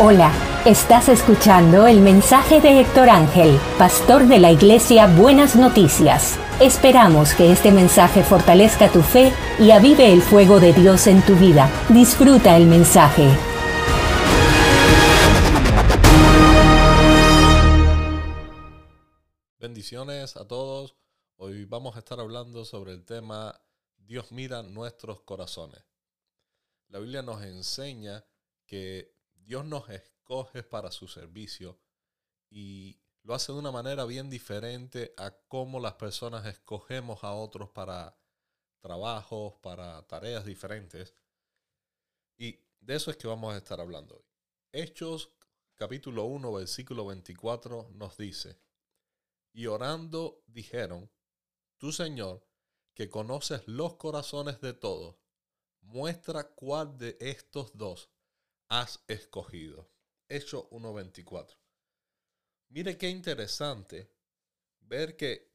Hola, estás escuchando el mensaje de Héctor Ángel, pastor de la iglesia Buenas Noticias. Esperamos que este mensaje fortalezca tu fe y avive el fuego de Dios en tu vida. Disfruta el mensaje. Bendiciones a todos. Hoy vamos a estar hablando sobre el tema Dios mira nuestros corazones. La Biblia nos enseña que Dios nos escoge para su servicio y lo hace de una manera bien diferente a cómo las personas escogemos a otros para trabajos, para tareas diferentes. Y de eso es que vamos a estar hablando hoy. Hechos capítulo 1, versículo 24 nos dice, y orando dijeron, tú Señor, que conoces los corazones de todos, muestra cuál de estos dos has escogido. Hecho 1.24. Mire qué interesante ver que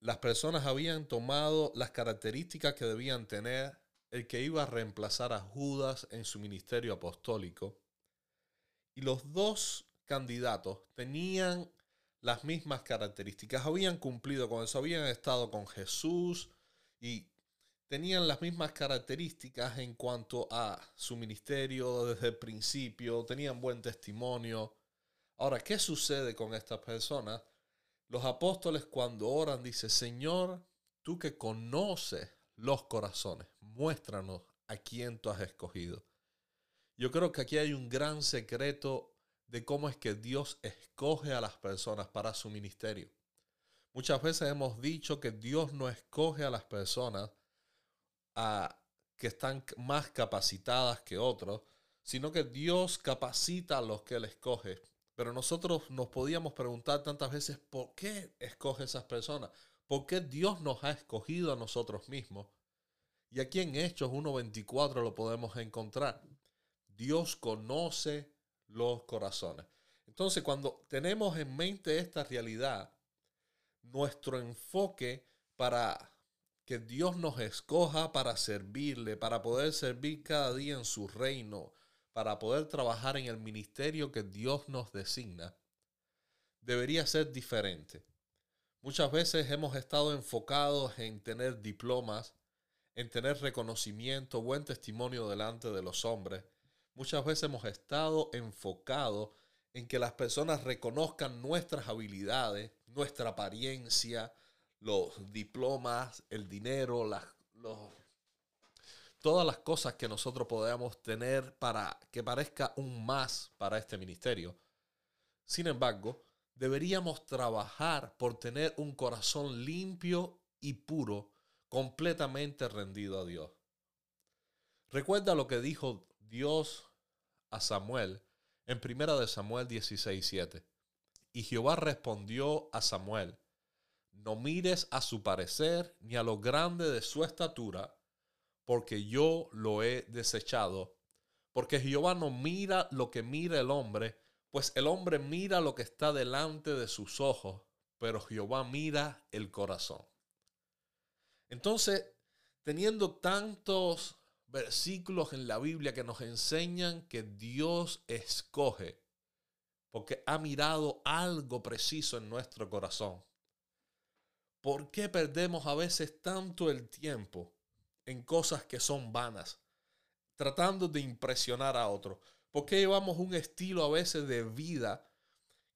las personas habían tomado las características que debían tener el que iba a reemplazar a Judas en su ministerio apostólico. Y los dos candidatos tenían las mismas características, habían cumplido con eso, habían estado con Jesús y tenían las mismas características en cuanto a su ministerio desde el principio, tenían buen testimonio. Ahora, ¿qué sucede con estas personas? Los apóstoles cuando oran dicen, Señor, tú que conoces los corazones, muéstranos a quién tú has escogido. Yo creo que aquí hay un gran secreto de cómo es que Dios escoge a las personas para su ministerio. Muchas veces hemos dicho que Dios no escoge a las personas que están más capacitadas que otros, sino que Dios capacita a los que Él escoge. Pero nosotros nos podíamos preguntar tantas veces, ¿por qué escoge esas personas? ¿Por qué Dios nos ha escogido a nosotros mismos? Y aquí en Hechos 1.24 lo podemos encontrar. Dios conoce los corazones. Entonces, cuando tenemos en mente esta realidad, nuestro enfoque para que Dios nos escoja para servirle, para poder servir cada día en su reino, para poder trabajar en el ministerio que Dios nos designa, debería ser diferente. Muchas veces hemos estado enfocados en tener diplomas, en tener reconocimiento, buen testimonio delante de los hombres. Muchas veces hemos estado enfocados en que las personas reconozcan nuestras habilidades, nuestra apariencia, los diplomas, el dinero, las, todas las cosas que nosotros podamos tener para que parezca un más para este ministerio. Sin embargo, deberíamos trabajar por tener un corazón limpio y puro, completamente rendido a Dios. Recuerda lo que dijo Dios a Samuel en 1 de Samuel 16:7. Y Jehová respondió a Samuel, no mires a su parecer ni a lo grande de su estatura, porque yo lo he desechado. Porque Jehová no mira lo que mira el hombre, pues el hombre mira lo que está delante de sus ojos, pero Jehová mira el corazón. Entonces, teniendo tantos versículos en la Biblia que nos enseñan que Dios escoge, porque ha mirado algo preciso en nuestro corazón. ¿Por qué perdemos a veces tanto el tiempo en cosas que son vanas, tratando de impresionar a otros? ¿Por qué llevamos un estilo a veces de vida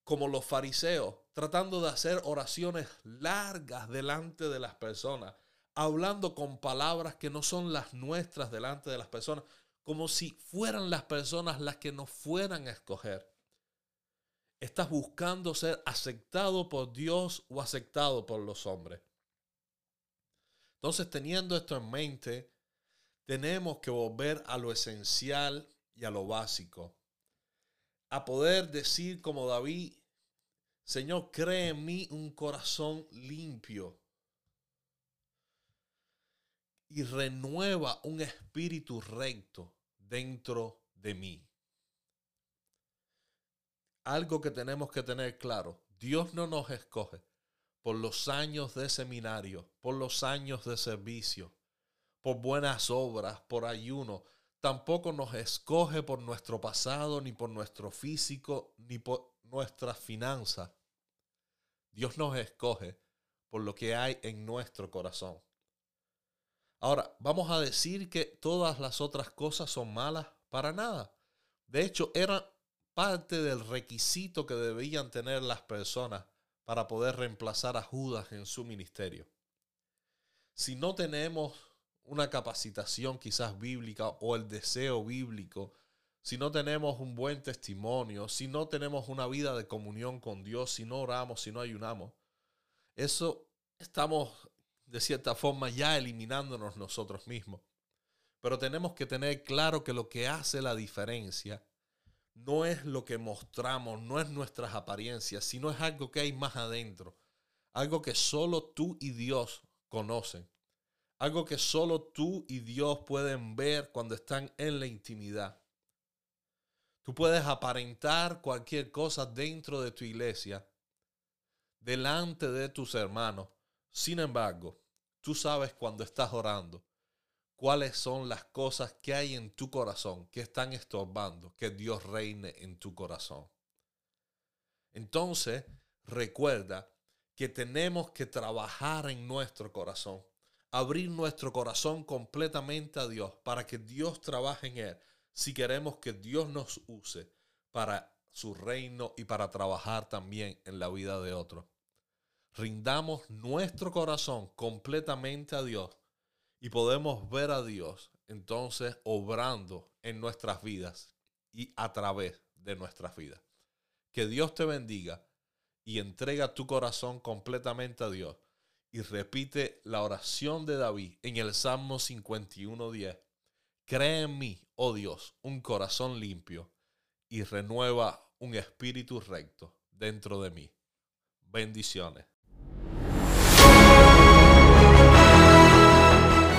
como los fariseos, tratando de hacer oraciones largas delante de las personas, hablando con palabras que no son las nuestras delante de las personas, como si fueran las personas las que nos fueran a escoger? Estás buscando ser aceptado por Dios o aceptado por los hombres. Entonces, teniendo esto en mente, tenemos que volver a lo esencial y a lo básico. A poder decir como David, Señor, cree en mí un corazón limpio y renueva un espíritu recto dentro de mí algo que tenemos que tener claro. Dios no nos escoge por los años de seminario, por los años de servicio, por buenas obras, por ayuno. tampoco nos escoge por nuestro pasado, ni por nuestro físico, ni por nuestras finanzas. Dios nos escoge por lo que hay en nuestro corazón. Ahora, ¿vamos a decir que todas las otras cosas son malas? Para nada. De hecho, era parte del requisito que debían tener las personas para poder reemplazar a Judas en su ministerio. Si no tenemos una capacitación quizás bíblica o el deseo bíblico, si no tenemos un buen testimonio, si no tenemos una vida de comunión con Dios, si no oramos, si no ayunamos, eso estamos de cierta forma ya eliminándonos nosotros mismos. Pero tenemos que tener claro que lo que hace la diferencia no es lo que mostramos, no es nuestras apariencias, sino es algo que hay más adentro, algo que solo tú y Dios conocen, algo que solo tú y Dios pueden ver cuando están en la intimidad. Tú puedes aparentar cualquier cosa dentro de tu iglesia, delante de tus hermanos. Sin embargo, tú sabes cuando estás orando cuáles son las cosas que hay en tu corazón que están estorbando que Dios reine en tu corazón. Entonces, recuerda que tenemos que trabajar en nuestro corazón, abrir nuestro corazón completamente a Dios para que Dios trabaje en él si queremos que Dios nos use para su reino y para trabajar también en la vida de otros. Rindamos nuestro corazón completamente a Dios y podemos ver a Dios entonces obrando en nuestras vidas y a través de nuestras vidas. Que Dios te bendiga y entrega tu corazón completamente a Dios y repite la oración de David en el Salmo 51.10. Cree en mí, oh Dios, un corazón limpio y renueva un espíritu recto dentro de mí. Bendiciones.